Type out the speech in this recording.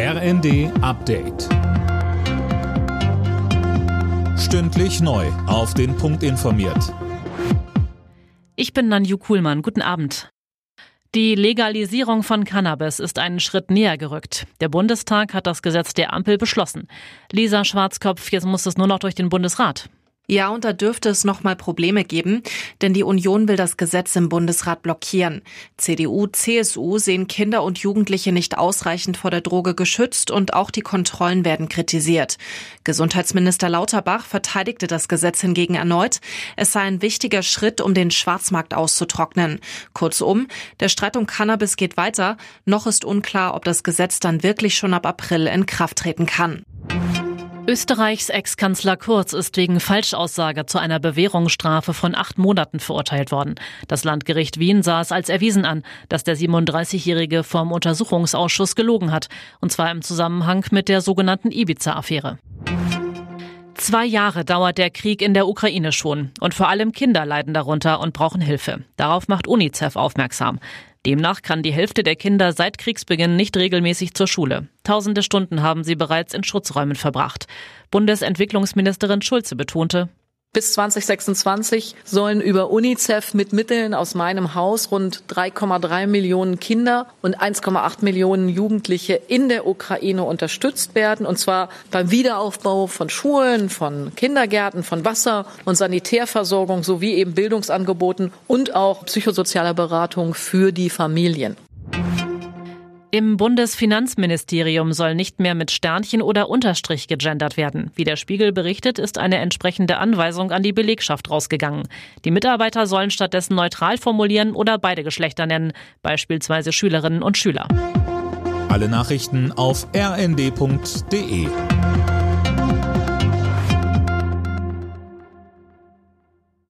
RND Update. Stündlich neu. Auf den Punkt informiert. Ich bin Nanju Kuhlmann. Guten Abend. Die Legalisierung von Cannabis ist einen Schritt näher gerückt. Der Bundestag hat das Gesetz der Ampel beschlossen. Lisa Schwarzkopf, jetzt muss es nur noch durch den Bundesrat. Ja, und da dürfte es noch mal Probleme geben, denn die Union will das Gesetz im Bundesrat blockieren. CDU, CSU sehen Kinder und Jugendliche nicht ausreichend vor der Droge geschützt und auch die Kontrollen werden kritisiert. Gesundheitsminister Lauterbach verteidigte das Gesetz hingegen erneut. Es sei ein wichtiger Schritt, um den Schwarzmarkt auszutrocknen. Kurzum, der Streit um Cannabis geht weiter. Noch ist unklar, ob das Gesetz dann wirklich schon ab April in Kraft treten kann. Österreichs Ex-Kanzler Kurz ist wegen Falschaussage zu einer Bewährungsstrafe von acht Monaten verurteilt worden. Das Landgericht Wien sah es als erwiesen an, dass der 37-Jährige vom Untersuchungsausschuss gelogen hat, und zwar im Zusammenhang mit der sogenannten Ibiza-Affäre. Zwei Jahre dauert der Krieg in der Ukraine schon und vor allem Kinder leiden darunter und brauchen Hilfe. Darauf macht UNICEF aufmerksam. Demnach kann die Hälfte der Kinder seit Kriegsbeginn nicht regelmäßig zur Schule. Tausende Stunden haben sie bereits in Schutzräumen verbracht. Bundesentwicklungsministerin Schulze betonte, bis 2026 sollen über UNICEF mit Mitteln aus meinem Haus rund 3,3 Millionen Kinder und 1,8 Millionen Jugendliche in der Ukraine unterstützt werden, und zwar beim Wiederaufbau von Schulen, von Kindergärten, von Wasser- und Sanitärversorgung sowie eben Bildungsangeboten und auch psychosozialer Beratung für die Familien. Im Bundesfinanzministerium soll nicht mehr mit Sternchen oder Unterstrich gegendert werden. Wie der Spiegel berichtet, ist eine entsprechende Anweisung an die Belegschaft rausgegangen. Die Mitarbeiter sollen stattdessen neutral formulieren oder beide Geschlechter nennen, beispielsweise Schülerinnen und Schüler. Alle Nachrichten auf rnd.de